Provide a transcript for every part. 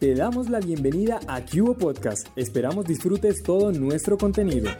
Te damos la bienvenida a Cubo Podcast. Esperamos disfrutes todo nuestro contenido.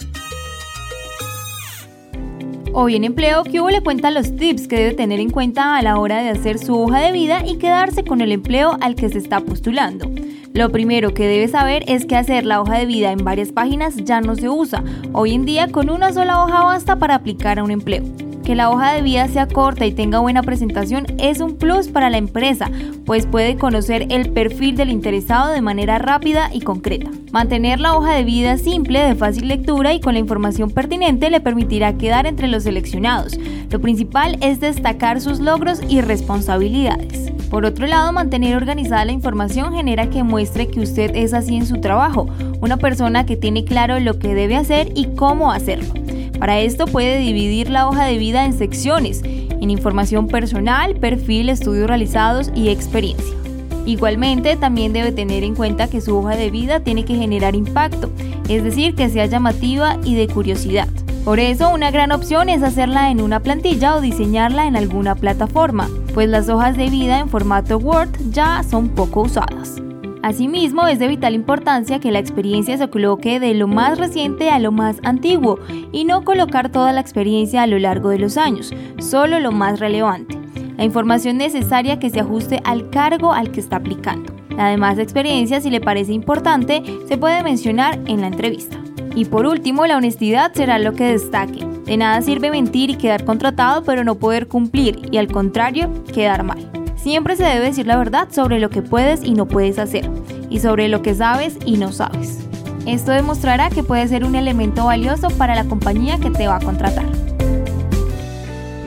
Hoy en Empleo, Cubo le cuenta los tips que debe tener en cuenta a la hora de hacer su hoja de vida y quedarse con el empleo al que se está postulando. Lo primero que debe saber es que hacer la hoja de vida en varias páginas ya no se usa. Hoy en día con una sola hoja basta para aplicar a un empleo. Que la hoja de vida sea corta y tenga buena presentación es un plus para la empresa, pues puede conocer el perfil del interesado de manera rápida y concreta. Mantener la hoja de vida simple, de fácil lectura y con la información pertinente le permitirá quedar entre los seleccionados. Lo principal es destacar sus logros y responsabilidades. Por otro lado, mantener organizada la información genera que muestre que usted es así en su trabajo, una persona que tiene claro lo que debe hacer y cómo hacerlo. Para esto puede dividir la hoja de vida en secciones, en información personal, perfil, estudios realizados y experiencia. Igualmente, también debe tener en cuenta que su hoja de vida tiene que generar impacto, es decir, que sea llamativa y de curiosidad. Por eso, una gran opción es hacerla en una plantilla o diseñarla en alguna plataforma, pues las hojas de vida en formato Word ya son poco usadas. Asimismo, es de vital importancia que la experiencia se coloque de lo más reciente a lo más antiguo y no colocar toda la experiencia a lo largo de los años, solo lo más relevante. La información necesaria que se ajuste al cargo al que está aplicando. La demás experiencia, si le parece importante, se puede mencionar en la entrevista. Y por último, la honestidad será lo que destaque. De nada sirve mentir y quedar contratado pero no poder cumplir y al contrario, quedar mal. Siempre se debe decir la verdad sobre lo que puedes y no puedes hacer, y sobre lo que sabes y no sabes. Esto demostrará que puedes ser un elemento valioso para la compañía que te va a contratar.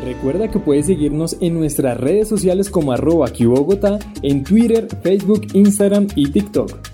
Recuerda que puedes seguirnos en nuestras redes sociales como arroba en Twitter, Facebook, Instagram y TikTok.